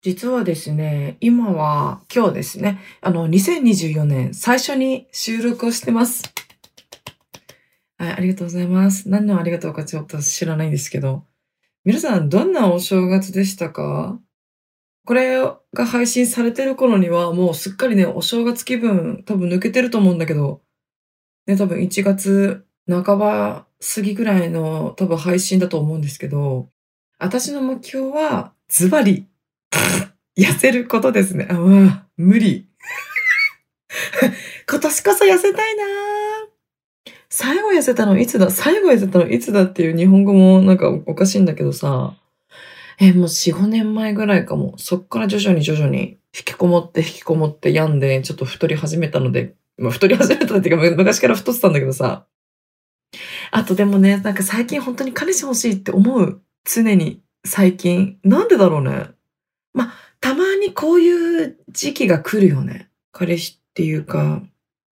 実はですね、今は、今日ですね、あの、2024年最初に収録をしてます。はい、ありがとうございます。何のありがとうかちょっと知らないんですけど。皆さん、どんなお正月でしたか？これが配信されてる頃には、もうすっかりね、お正月気分多分抜けてると思うんだけど、ね、多分1月半ば過ぎぐらいの多分配信だと思うんですけど、私の目標は、ズバリ、痩せることですね。あ、あ、無理。今年こそ痩せたいな最後痩せたのいつだ？最後痩せたのいつだっていう日本語もなんかおかしいんだけどさ。え、もう4、5年前ぐらいかも。そっから徐々に徐々に引きこもって引きこもって病んで、ちょっと太り始めたので、まあ、太り始めたっていうか昔から太ってたんだけどさ。あとでもね、なんか最近本当に彼氏欲しいって思う。常に。最近。なんでだろうね。まあ、たまにこういう時期が来るよね。彼氏っていうか、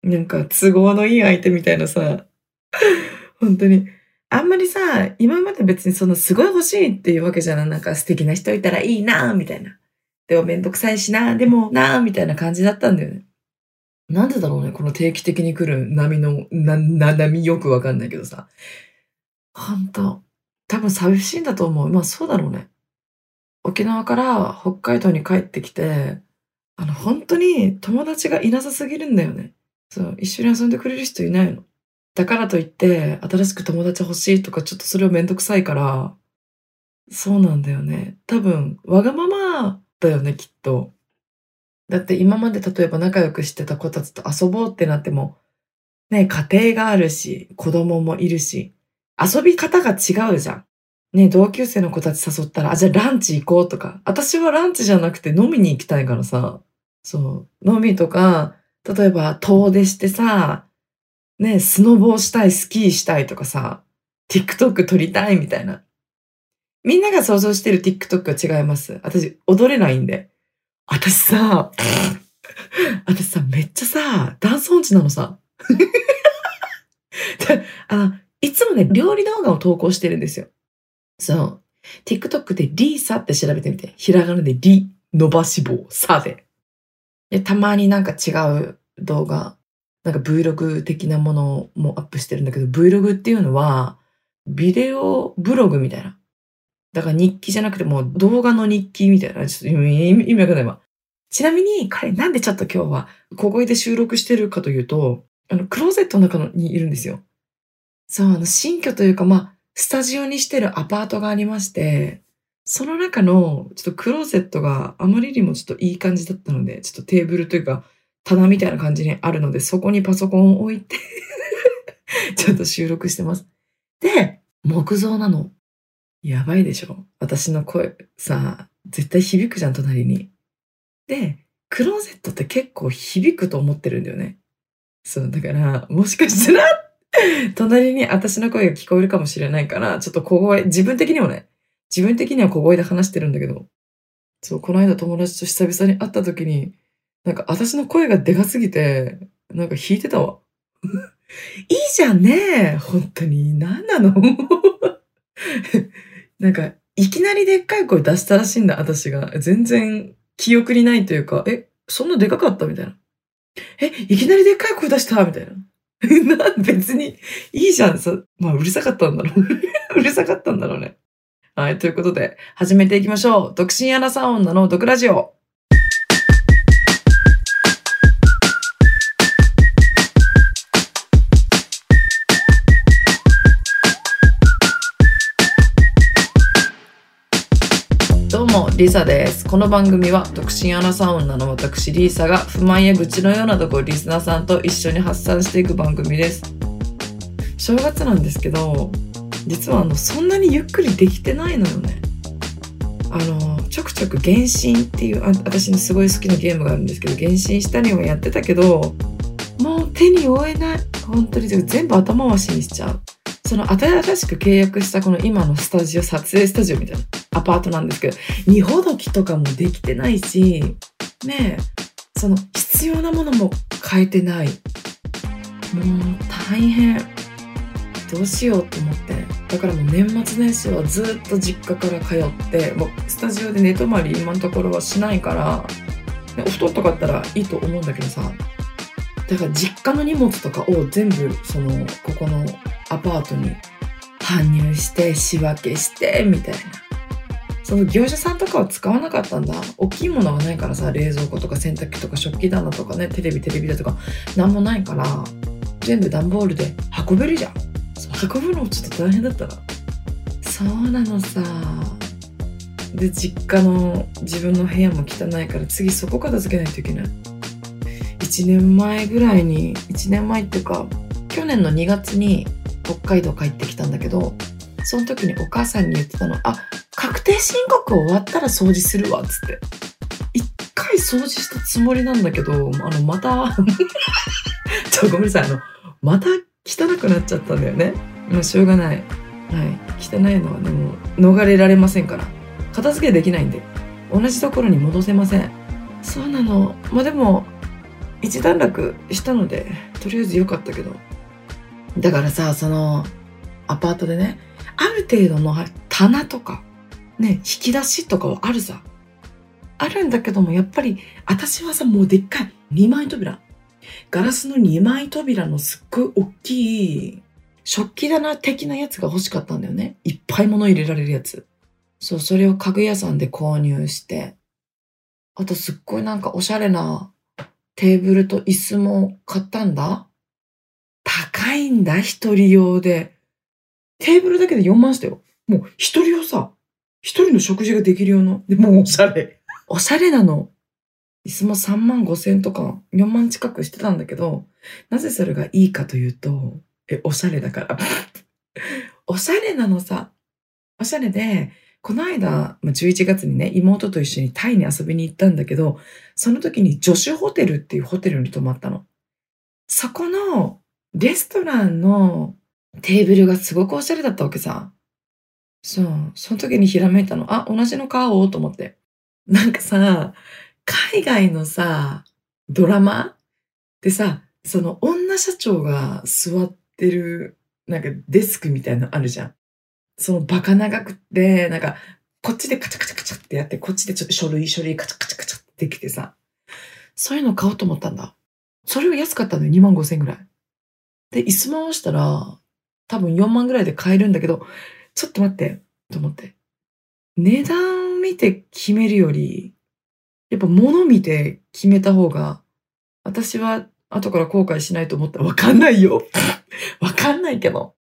なんか都合のいい相手みたいなさ、本当に。あんまりさ、今まで別にそのすごい欲しいっていうわけじゃない。なんか素敵な人いたらいいなみたいな。でもめんどくさいしなでもなみたいな感じだったんだよね。なんでだろうね、この定期的に来る波の、な、な、波よくわかんないけどさ。ほんと。多分寂しいんだと思う。まあそうだろうね。沖縄から北海道に帰ってきて、あの、本当に友達がいなさすぎるんだよね。そう、一緒に遊んでくれる人いないの。だからといって、新しく友達欲しいとか、ちょっとそれをめんどくさいから、そうなんだよね。多分、わがままだよね、きっと。だって今まで例えば仲良くしてた子たちと遊ぼうってなっても、ね、家庭があるし、子供もいるし、遊び方が違うじゃん。ね、同級生の子たち誘ったら、あ、じゃあランチ行こうとか。私はランチじゃなくて飲みに行きたいからさ。そう。飲みとか、例えば遠出してさ、ね、スノボーしたい、スキーしたいとかさ、TikTok 撮りたいみたいな。みんなが想像してる TikTok は違います。私、踊れないんで。私さ、私さ、めっちゃさ、ダンス音痴なのさ。あの、いつもね、料理動画を投稿してるんですよ。そう。TikTok でリーサって調べてみて。ひらがなでリ、伸ばし棒、サで。で、たまになんか違う動画、なんか Vlog 的なものもアップしてるんだけど、Vlog っていうのは、ビデオブログみたいな。だから日記じゃなくてもう動画の日記みたいな。ちょっと意味わかんないわ。ちなみに彼なんでちょっと今日は小声で収録してるかというと、あの、クローゼットの中にいるんですよ。そう、あの、新居というか、まあ、スタジオにしてるアパートがありまして、その中のちょっとクローゼットがあまりにもちょっといい感じだったので、ちょっとテーブルというか棚みたいな感じにあるので、そこにパソコンを置いて ちょっと収録してます。で、木造なの。やばいでしょ私の声さ、絶対響くじゃん、隣に。で、クローゼットって結構響くと思ってるんだよね。そう、だから、もしかしたら隣に私の声が聞こえるかもしれないから、ちょっと小声、自分的にはね、自分的には小声で話してるんだけど、そう、この間友達と久々に会った時に、なんか私の声がでかすぎて、なんか弾いてたわ。いいじゃんね本当に。何なの？なんか、いきなりでっかい声出したらしいんだ、私が。全然記憶にないというか、え、そんなでかかった？みたいな。え、いきなりでっかい声出した？みたいな。な別にいいじゃん。そまあ、うるさかったんだろう。うるさかったんだろうね。はい。ということで、始めていきましょう。独身アナサウンドの毒ラジオ。リサです。この番組は独身アナサウンナの私リーサが不満や愚痴のようなところリスナーさんと一緒に発散していく番組です。正月なんですけど、実はあのそんなにゆっくりできてないのよね。あの、ちょくちょく原神っていうあ私のすごい好きなゲームがあるんですけど、原神したりはやってたけど、もう手に負えない。本当に全部頭回しにしちゃう。その新しく契約したこの今のスタジオ、撮影スタジオみたいなアパートなんですけど、荷ほどきとかもできてないし、ねえ、その必要なものも変えてない。もう大変。どうしようと思って。だからもう年末年始はずっと実家から通って、もうスタジオで寝泊まり今のところはしないから、ねお布団とかあったらいいと思うんだけどさ、だから実家の荷物とかを全部、その、ここのアパートに搬入して、仕分けして、みたいな。その業者さんとかは使わなかったんだ。大きいものがないからさ、冷蔵庫とか洗濯機とか食器棚とかね、テレビテレビだとか、なんもないから、全部段ボールで運べるじゃん。そう運ぶのもちょっと大変だったな。そうなのさ。で、実家の自分の部屋も汚いから、次そこ片付けないといけない。1年前ぐらいに、1年前っていうか、去年の2月に北海道帰ってきたんだけど、その時にお母さんに言ってたの、あ、定申告終わったら掃除するわ、つって。一回掃除したつもりなんだけど、あの、また、ちょ、ごめんなさい、あの、また汚くなっちゃったんだよね。まあ、しょうがない。はい。汚いのはでも、逃れられませんから。片付けできないんで、同じところに戻せません。そうなの。まあ、でも、一段落したので、とりあえず良かったけど。だからさ、その、アパートでね、ある程度の棚とか、ね、引き出しとかはあるさ。あるんだけども、やっぱり、私はさ、もうでっかい2枚扉。ガラスの2枚扉のすっごい大きい、食器棚的なやつが欲しかったんだよね。いっぱい物入れられるやつ。そう、それを家具屋さんで購入して。あとすっごいなんかおしゃれなテーブルと椅子も買ったんだ。高いんだ、一人用で。テーブルだけで4万したよ。もう一人用さ、一人の食事ができる用の。で、もうおしゃれ。おしゃれなの。椅子も3万5千とか4万近くしてたんだけど、なぜそれがいいかというと、え、おしゃれだから。おしゃれなのさ。おしゃれで、この間、まあ11月にね、妹と一緒にタイに遊びに行ったんだけど、その時にジョシュホテルっていうホテルに泊まったの。そこのレストランのテーブルがすごくおしゃれだったわけさ。そう。その時にひらめいたの。あ、同じの買おうと思って。なんかさ、海外のさ、ドラマ？でさ、その女社長が座ってる、なんかデスクみたいなのあるじゃん。そのバカ長くて、なんか、こっちでカチャカチャカチャってやって、こっちでちょっと書類書類カチャカチャカチャってできてさ、そういうの買おうと思ったんだ。それは安かったのよ、2万5千ぐらい。で、椅子回したら、多分4万ぐらいで買えるんだけど、ちょっと待って、と思って。値段見て決めるより、やっぱ物見て決めた方が、私は後から後悔しないと思ったらわかんないよ。わかんないけど。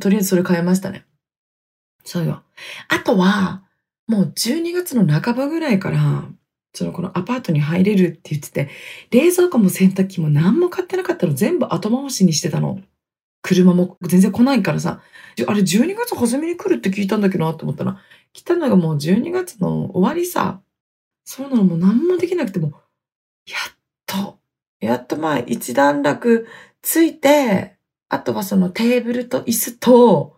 とりあえずそれ買いましたね。そうよ。あとは、もう12月の半ばぐらいから、そのこのアパートに入れるって言ってて、冷蔵庫も洗濯機も何も買ってなかったの全部後回しにしてたの。車も全然来ないからさ、あれ12月初めに来るって聞いたんだけどなと思ったら、来たのがもう12月の終わりさ。そうなのもう何もできなくても、やっと、やっとまあ一段落ついて、あとはそのテーブルと椅子と、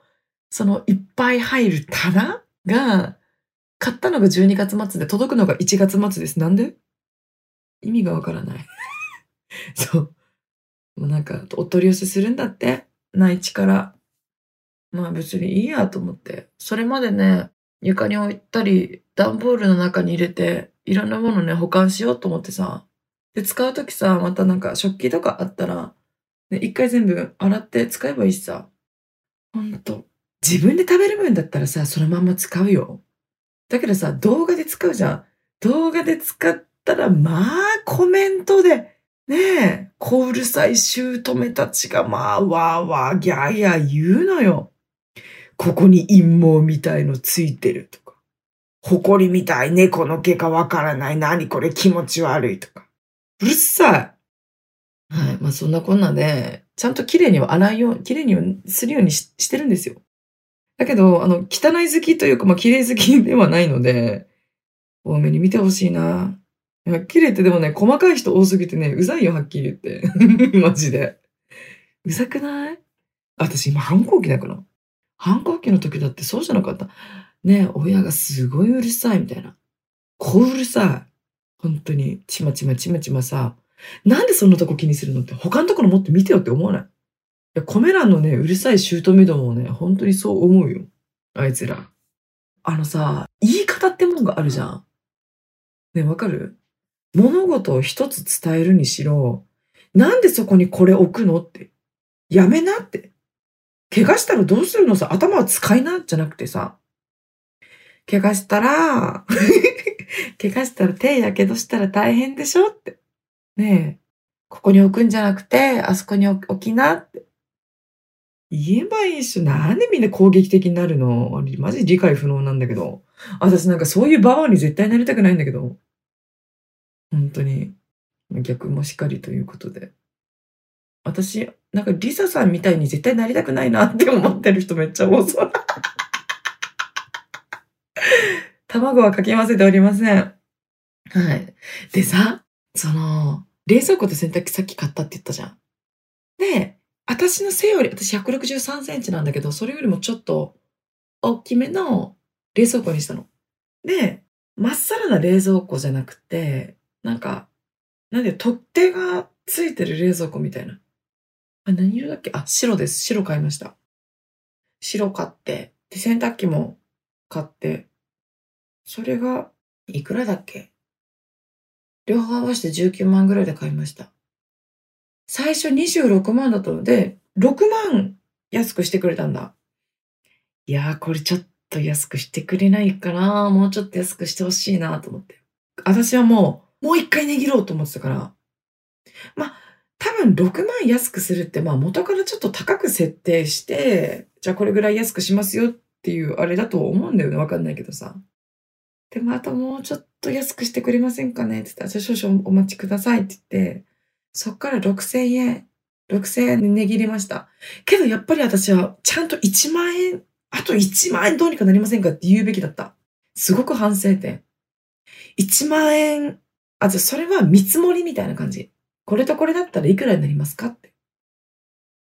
そのいっぱい入る棚が、買ったのが12月末で届くのが1月末です。なんで？意味がわからない。そう。もうなんか、お取り寄せするんだって。内地から。まあ別にいいやと思って。それまでね、床に置いたり、段ボールの中に入れて、いろんなものね、保管しようと思ってさ。で、使うときさ、またなんか食器とかあったら、一回全部洗って使えばいいしさ。ほんと。自分で食べる分だったらさ、そのまんま使うよ。だけどさ、動画で使うじゃん。動画で使ったら、まあ、コメントで、ねえ、小うるさい姑たちが、まあ、わーわー、ギャーギャー言うのよ。ここに陰謀みたいのついてるとか。埃みたい猫の毛かわからない。何これ気持ち悪いとか。うるさい。はい。まあ、そんなこんなで、ちゃんと綺麗には洗いよう、綺麗にはするようにししてるんですよ。だけど、あの、汚い好きというか、まあ、綺麗好きではないので、多めに見てほしいな。いや綺麗ってでもね、細かい人多すぎてね、うざいよ、はっきり言って。マジで。うざくない？私今反抗期だから。反抗期の時だってそうじゃなかった。ね親がすごいうるさいみたいな。こううるさい。本当に、ちまちまちまちまさ。なんでそんなとこ気にするのって、他のところもっと見てよって思わない？いや、コメ欄のね、うるさい姑どもね、本当にそう思うよ。あいつら。あのさ、言い方ってものがあるじゃん。ね、わかる？物事を一つ伝えるにしろ、なんでそこにこれ置くのって。やめなって。怪我したらどうするのさ、頭は使いな、じゃなくてさ。怪我したら、怪我したら手やけどしたら大変でしょって。ねえ。ここに置くんじゃなくて、あそこに置きなって。言えばいいし、なんでみんな攻撃的になるの？マジ理解不能なんだけど。私なんかそういうババアに絶対なりたくないんだけど。本当に。逆もしかりということで。私、なんかリサさんみたいに絶対なりたくないなって 思ってる人めっちゃ多そう。卵はかき混ぜておりません。はい。でさ、その、冷蔵庫と洗濯機さっき買ったって言ったじゃん。で、私の背より、私163センチなんだけど、それよりもちょっと大きめの冷蔵庫にしたの。で、まっさらな冷蔵庫じゃなくて、なんか、なんで取っ手がついてる冷蔵庫みたいな。あ、何色だっけ？あ、白です。白買いました。白買って、で、洗濯機も買って、それが、いくらだっけ？両方合わせて19万ぐらいで買いました。最初26万だったので、6万安くしてくれたんだ。いやー、これちょっと安くしてくれないかなもうちょっと安くしてほしいなと思って。私はもう、もう一回値切ろうと思ってたから。まあ、多分6万安くするって、まあ元からちょっと高く設定して、じゃあこれぐらい安くしますよっていうあれだと思うんだよね。わかんないけどさ。で、またもうちょっと安くしてくれませんかね？って言ったら、じゃあ少々お待ちくださいって言って、そっから6000円、6000円値切りました。けどやっぱり私はちゃんと1万円、あと1万円どうにかなりませんかって言うべきだった。すごく反省点。1万円、あ、じゃそれは見積もりみたいな感じ。これとこれだったらいくらになりますかって。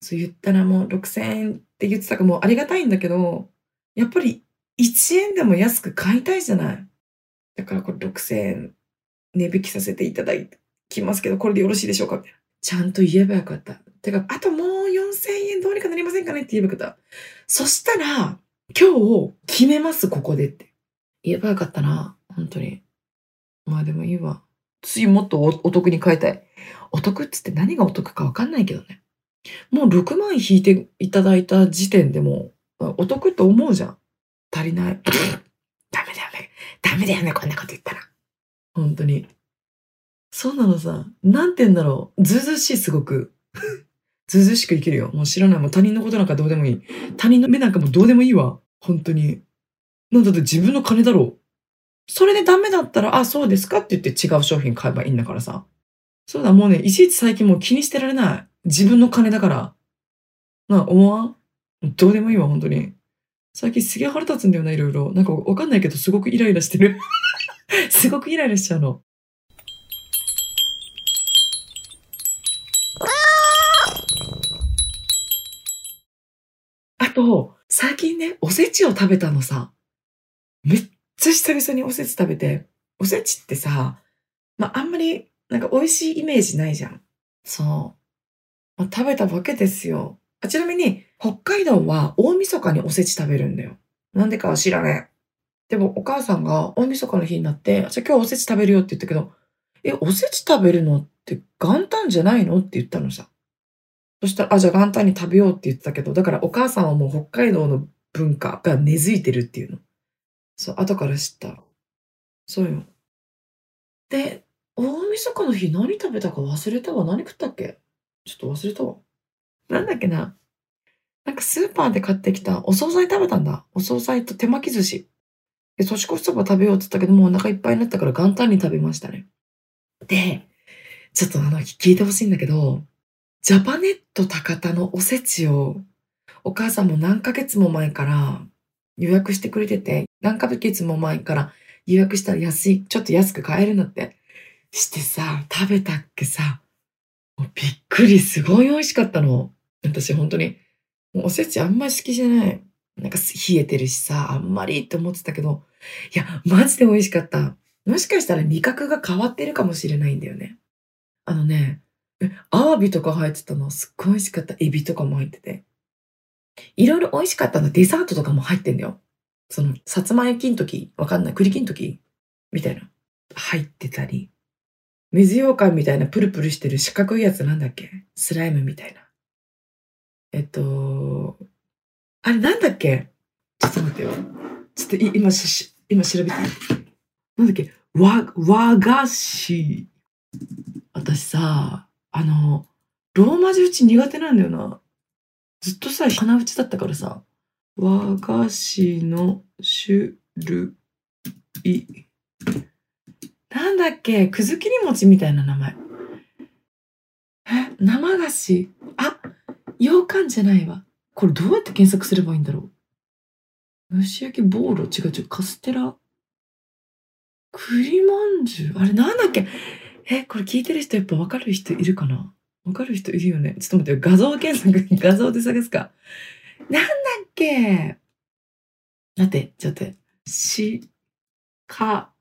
そう言ったらもう6000円って言ってたかもうありがたいんだけど、やっぱり1円でも安く買いたいじゃない。だからこれ6000円値引きさせていただきますけど、これでよろしいでしょうかみたいな。ちゃんと言えばよかった。てか、あともう4000円どうにかなりませんかねって言えばよかった。そしたら、今日決めます、ここでって。言えばよかったな。本当に。まあでもいいわ。次もっとお得に買いたい。お得っつって何がお得かわかんないけどね。もう6万引いていただいた時点でも、お得って思うじゃん。足りない。ダメだよね。ダメだよね、こんなこと言ったら。本当に。そうなのさ。なんて言うんだろう。ずうずしい、すごく。ずうずしく生きるよ。もう知らない。もう他人のことなんかどうでもいい。他人の目なんかもうどうでもいいわ。本当に。なんだって自分の金だろう。それでダメだったら、あ、そうですか？って言って違う商品買えばいいんだからさ。そうだ、もうね、いちいち最近もう気にしてられない。自分の金だから。なあ、思わん？どうでもいいわ、本当に。最近すげえ腹立つんだよな、いろいろ。なんかわかんないけど、すごくイライラしてる。すごくイライラしちゃうの。あと、最近ね、おせちを食べたのさ。めっちゃ久々におせち食べて。おせちってさ、まあ、あんまり、なんか美味しいイメージないじゃん。そう。まあ、食べたわけですよ。あちなみに、北海道は大晦日におせち食べるんだよ。なんでかは知らねえ。でもお母さんが大晦日の日になって、じゃあ今日おせち食べるよって言ったけど、え、おせち食べるのって元旦じゃないの？って言ったのさ。そしたら、あ、じゃあ元旦に食べようって言ってたけど、だからお母さんはもう北海道の文化が根付いてるっていうの。そう、後から知った。そうよ。で、大晦日の日何食べたか忘れたわ。何食ったっけ？ちょっと忘れたわ。なんだっけな？なんかスーパーで買ってきたお惣菜食べたんだ。お惣菜と手巻き寿司。で、年越しそば食べようって言ったけど、もうお腹いっぱいになったから元旦に食べましたね。で、ちょっとあの、聞いてほしいんだけど、ジャパネット高田のおせちを、お母さんも何ヶ月も前から予約してくれてて、何ヶ月も前から予約したら安い、ちょっと安く買えるんだって。してさ、食べたっけさ、もうびっくり、すごい美味しかったの。私本当に、もうおせちあんまり好きじゃない。なんか冷えてるしさ、あんまりって思ってたけど、いや、マジで美味しかった。もしかしたら味覚が変わってるかもしれないんだよね。あのね、えアワビとか入ってたのすっごい美味しかった。エビとかも入ってて。いろいろ美味しかったの。デザートとかも入ってんだよ。その、さつま焼きの時、わかんない。栗きん時みたいな、入ってたり、水羊羹みたいなプルプルしてる四角いやつなんだっけ？スライムみたいな。えっと、あれなんだっけ？ちょっと待ってよ。ちょっと今し、今調べてなんだっけ？和、和菓子。私さ、あの、ローマ字打ち苦手なんだよな。ずっとさ、鼻打ちだったからさ、和菓子の種類。なんだっけ？くず切り餅みたいな名前。え？生菓子？あ、羊羹じゃないわ。これどうやって検索すればいいんだろう？蒸し焼きボーロ？違う違う。カステラ？栗まんじゅう？あれなんだっけ？え、これ聞いてる人やっぱわかる人いるかな？わかる人いるよねちょっと待ってよ。画像検索、画像で探すか。なんだっけ待って、ちょっと待って。し、か、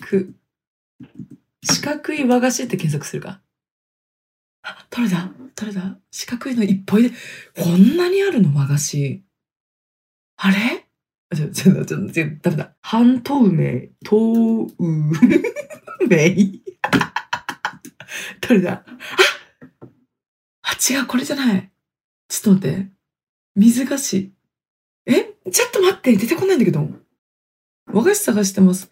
く。四角い和菓子って検索するか。あ、どれだどれだ四角いのいっぱいで、こんなにあるの？和菓子。あれ？ちょ、ちょ、ちょ、ちょ、ダメだ。半透明、透明どれだあ、違う、これじゃない。ちょっと待って。水菓子。え？ちょっと待って、出てこないんだけど。和菓子探してます。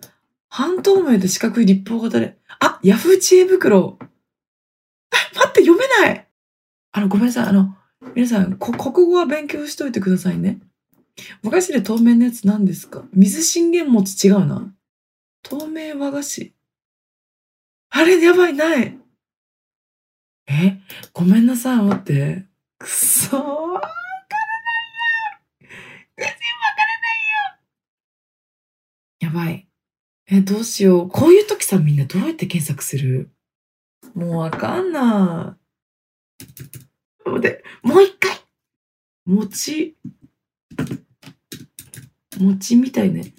半透明で四角い立方型で。あ、ヤフー知恵袋。え、待って、読めないあの、ごめんなさい。あの、皆さん、国語は勉強しといてくださいね。和菓子で透明のやつ何ですか？水信玄餅違うな。透明和菓子。あれ、やばい、ない。えごめんなさい、待って。くそー。わからないよ。全然わからないよ。やばい。え、どうしよう。こういう時さ、みんなどうやって検索する？もうわかんない。待って、もう一回。餅。餅みたいね。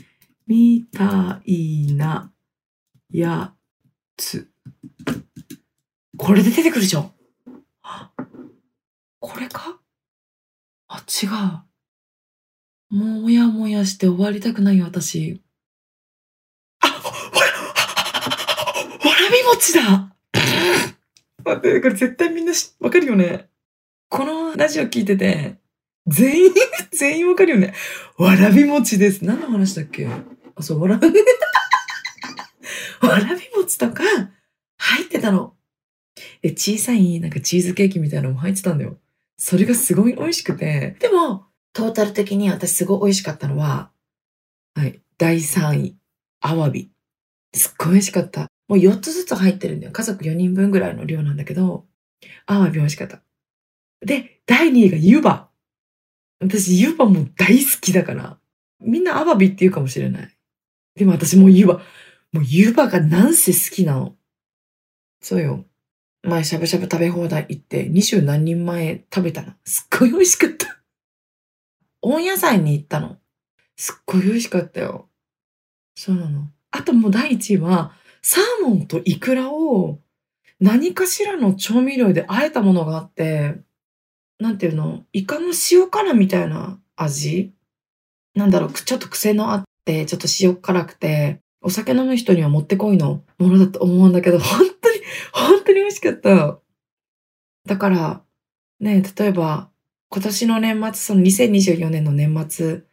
みたいなやつ。これで出てくるでしょこれか？あ、違う。もやもやして終わりたくないよ、私。あ、ほら、わらび餅だ待って、これ絶対みんなわかるよね？このラジオ聞いてて、全員、全員わかるよね？わらび餅です。何の話だっけ？あ、そう、わらび、わらび餅とか入ってたの。で、小さいなんかチーズケーキみたいなのも入ってたんだよ。それがすごい美味しくて。でも、トータル的に私すごい美味しかったのは、はい、第3位、アワビ。すっごい美味しかった。もう4つずつ入ってるんだよ。家族4人分ぐらいの量なんだけど、アワビ美味しかった。で、第2位が湯葉。私、湯葉も大好きだから。みんなアワビって言うかもしれない。でも私もう湯葉、もう湯葉がなんせ好きなの。そうよ。前しゃぶしゃぶ食べ放題行って二十何人前食べたの。すっごい美味しかった。温野菜に行ったの。すっごい美味しかったよ。そうなの。あともう第一位は、サーモンとイクラを何かしらの調味料で和えたものがあって、なんていうの？イカの塩辛みたいな味？なんだろう、ちょっと癖のあって、ちょっと塩辛くて、お酒飲む人にはもってこいのものだと思うんだけど、本に、本当に美味しかった。だから、ね、例えば、今年の年末、その2024年の年末、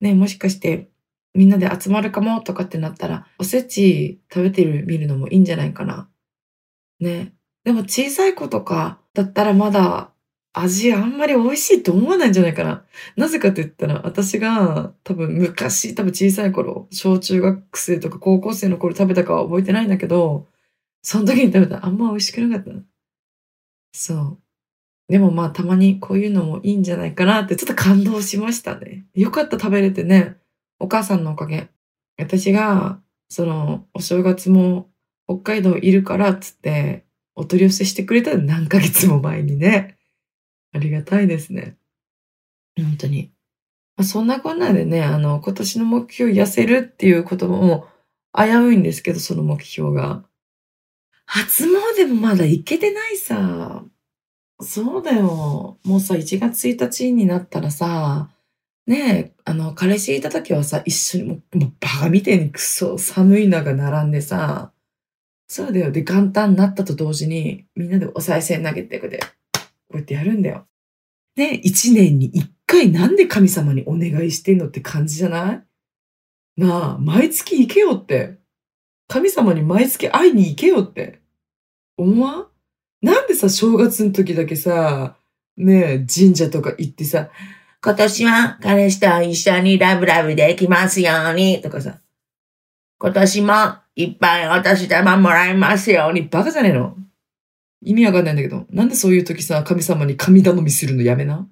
ね、もしかしてみんなで集まるかもとかってなったら、おせち食べてる見るのもいいんじゃないかな。ね。でも小さい子とかだったらまだ味あんまり美味しいと思わないんじゃないかな。なぜかって言ったら、私が多分昔、多分小さい頃、小中学生とか高校生の頃食べたかは覚えてないんだけど、その時に食べたらあんま美味しくなかった。そう。でもまあたまにこういうのもいいんじゃないかなってちょっと感動しましたね。よかった食べれてね。お母さんのおかげ。私が、その、お正月も北海道いるからっつって、お取り寄せしてくれた何ヶ月も前にね。ありがたいですね。本当に。まあ、そんなこんなでね、あの、今年の目標痩せるっていうことも危ういんですけど、その目標が。初詣もまだ行けてないさ。そうだよ。もうさ、1月1日になったらさ、ねえ、あの、彼氏いた時はさ、一緒にもう、もうバカみてえにクソ寒い中並んでさ、そうだよ。で、元旦になったと同時に、みんなでお賽銭投げてくで、こうやってやるんだよ。ね、一年に一回なんで神様にお願いしてんのって感じじゃない？なあ、毎月行けよって。神様に毎月会いに行けよって。思わん？なんでさ、正月の時だけさ、ねえ、神社とか行ってさ、今年は彼氏と一緒にラブラブできますように、とかさ、今年もいっぱいお年玉もらいますように、バカじゃねえの？意味わかんないんだけど、なんでそういう時さ、神様に神頼みするのやめな？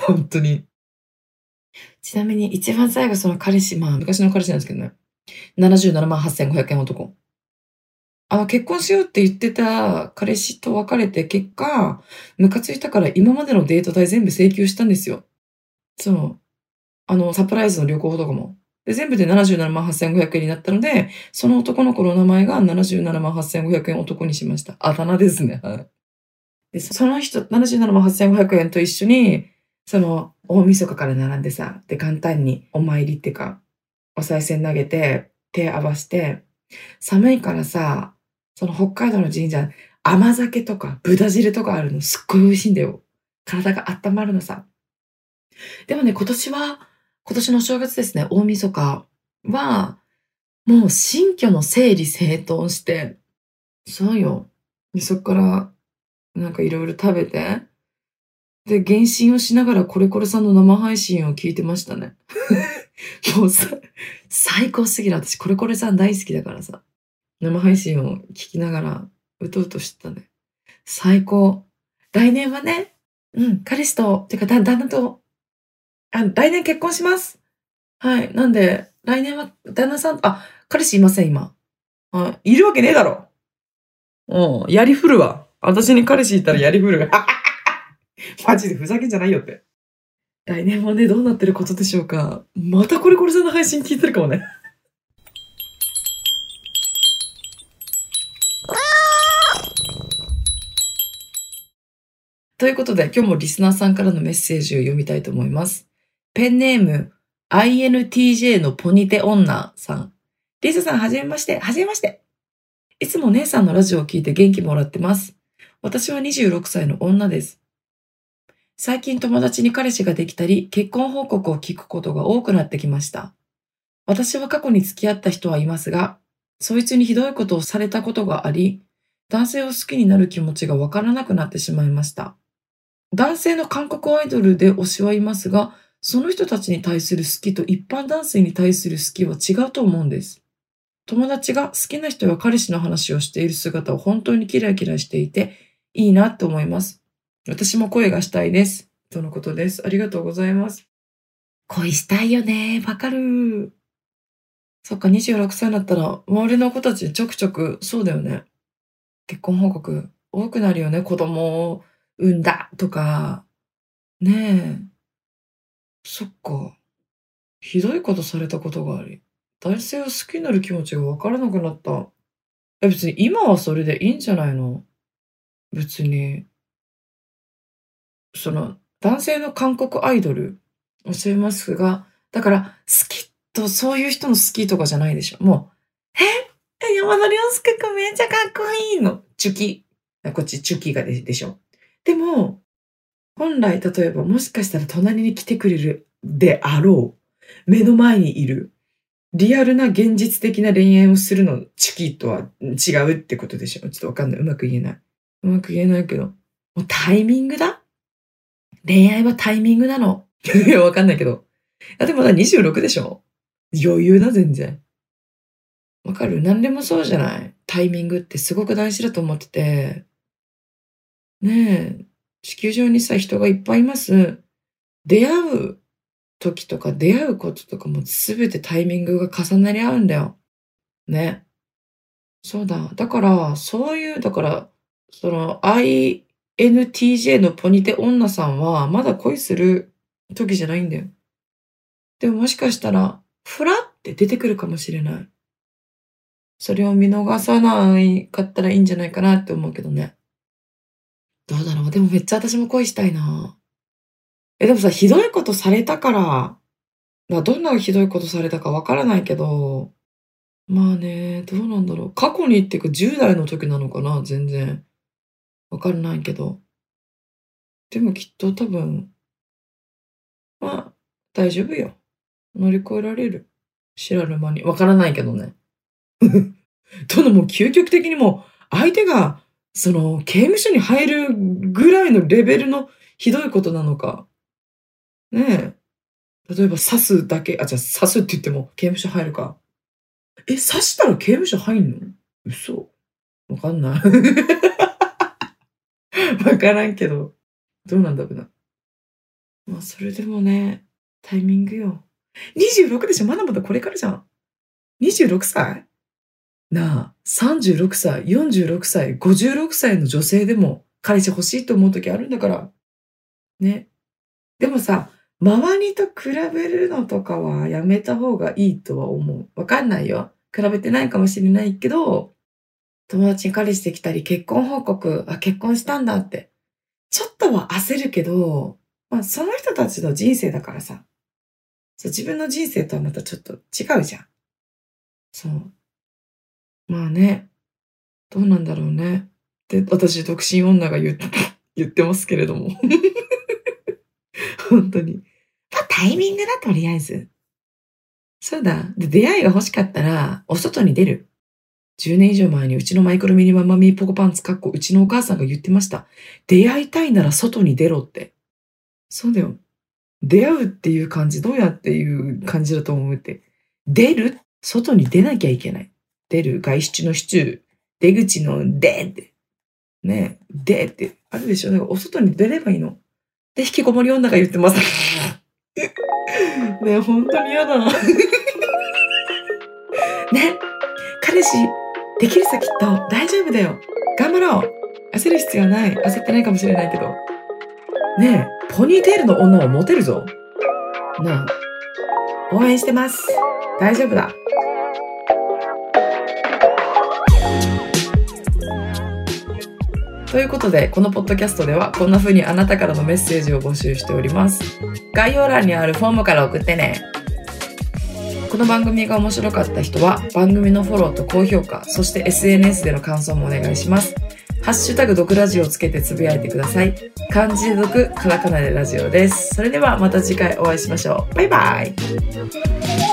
本当に。ちなみに一番最後その彼氏、まあ昔の彼氏なんですけどね。77万8500円男。あ、結婚しようって言ってた彼氏と別れて結果、ムカついたから今までのデート代全部請求したんですよ。その、あの、サプライズの旅行とかも。で、全部で77万8500円になったので、その男の子の名前が77万8500円男にしました。あだ名ですね。はい。で、その人、77万8500円と一緒に、その、大晦日から並んでさ、で、簡単にお参りっていうか、お賽銭投げて、手合わせて、寒いからさ、その北海道の神社、甘酒とか豚汁とかあるのすっごい美味しいんだよ。体が温まるのさ。でもね、今年は、今年の正月ですね、大晦日は、もう新居の整理整頓して、そうよ。そっから、なんかいろいろ食べて、で、原神をしながらコレコレさんの生配信を聞いてましたね。もうさ、最高すぎる。私、コレコレさん大好きだからさ。生配信を聞きながら、うとうとしてたね。最高。来年はね、うん、彼氏と、てか、旦那と、あ、来年結婚します。はい。なんで、来年は旦那さん、あ、彼氏いません、今。はい。るわけねえだろ。うん、やりふるわ。私に彼氏いたらやりふるわ。マジでふざけんじゃないよって。来年はね、どうなってることでしょうか。またこれこれさんの配信聞いてるかもね。ということで、今日もリスナーさんからのメッセージを読みたいと思います。ペンネーム、INTJ のポニテ女さん。リサさん、はじめまして。はじめまして。いつも姉さんのラジオを聞いて元気もらってます。私は26歳の女です。最近友達に彼氏ができたり、結婚報告を聞くことが多くなってきました。私は過去に付き合った人はいますが、そいつにひどいことをされたことがあり、男性を好きになる気持ちがわからなくなってしまいました。男性の韓国アイドルで推しはいますが、その人たちに対する好きと一般男性に対する好きは違うと思うんです。友達が好きな人や彼氏の話をしている姿を本当にキラキラしていて、いいなって思います。私も恋がしたいです。とのことです。ありがとうございます。恋したいよね。わかる。そっか、26歳になったら、周りの子たちちょくちょく、そうだよね。結婚報告多くなるよね。子供を産んだとか。ねえ。そっか。ひどいことされたことがあり、男性を好きになる気持ちがわからなくなった。え、別に今はそれでいいんじゃないの？別に。その、男性の韓国アイドル、おっしゃいますが、だから、好きと、そういう人の好きとかじゃないでしょ。もう、え？山田涼介くんめっちゃかっこいいの。チュキ。こっちチュキがででしょ。でも、本来例えばもしかしたら隣に来てくれるであろう。目の前にいる。リアルな現実的な恋愛をするの、チキとは違うってことでしょ。ちょっとわかんない。うまく言えない。うまく言えないけど。もうタイミングだ恋愛はタイミングなの？いや、わかんないけど。あ、でもまだ26でしょ？余裕だ、全然。わかる？何でもそうじゃない？タイミングってすごく大事だと思ってて。ねえ、地球上にさ、人がいっぱいいます。出会う時とか出会うこととかもすべてタイミングが重なり合うんだよ。ね。そうだ。だから、そういう、だから、その愛 NTJ のポニテ女さんはまだ恋する時じゃないんだよ。でももしかしたら、ふらって出てくるかもしれない。それを見逃さないかったらいいんじゃないかなって思うけどね。どうだろうでもめっちゃ私も恋したいな。え、でもさ、ひどいことされたから、だどんなひどいことされたかわからないけど、まあね、どうなんだろう。過去にっていうか10代の時なのかな全然。わからないけど。でもきっと多分、まあ、大丈夫よ。乗り越えられる。知らぬ間に。わからないけどね。どのもう究極的にも相手が、その、刑務所に入るぐらいのレベルのひどいことなのか。ねえ。例えば刺すだけ、あ、じゃあ刺すって言っても刑務所入るか。え、刺したら刑務所入んの？嘘わかんない。わからんけど。どうなんだろうな。まあ、それでもね、タイミングよ。26でしょ？まだまだこれからじゃん。26歳？なあ、36歳、46歳、56歳の女性でも彼氏欲しいと思う時あるんだから。ね。でもさ、周りと比べるのとかはやめた方がいいとは思う。わかんないよ。比べてないかもしれないけど、友達に彼氏できたり結婚報告、あ、結婚したんだって。ちょっとは焦るけど、まあその人たちの人生だからさ。そう自分の人生とはまたちょっと違うじゃん。そう。まあね、どうなんだろうね。って私、独身女が言って、言ってますけれども。本当に。まあタイミングだ、とりあえず。そうだ。で、出会いが欲しかったら、お外に出る。10年以上前にうちのマイクロミニママミーポコパンツかっこうちのお母さんが言ってました。出会いたいなら外に出ろって。そうだよ。出会うっていう感じ、どうやっていう感じだと思うって。出る？外に出なきゃいけない。出る外出のシチュー。出口の出って。ねえ、出って。あるでしょ？だからお外に出ればいいの。で、引きこもり女が言ってます。ねえ、本当に嫌だ。ね彼氏、できるさきっと大丈夫だよ。頑張ろう。焦る必要ない。焦ってないかもしれないけど。ねえ、ポニーテールの女はモテるぞ。なあ、応援してます。大丈夫だ。ということで、このポッドキャストではこんな風にあなたからのメッセージを募集しております。概要欄にあるフォームから送ってね。この番組が面白かった人は番組のフォローと高評価、そして SNS での感想もお願いします。ハッシュタグ毒ラジオをつけてつぶやいてください。漢字で毒、カタカナでラジオです。それではまた次回お会いしましょう。バイバイ。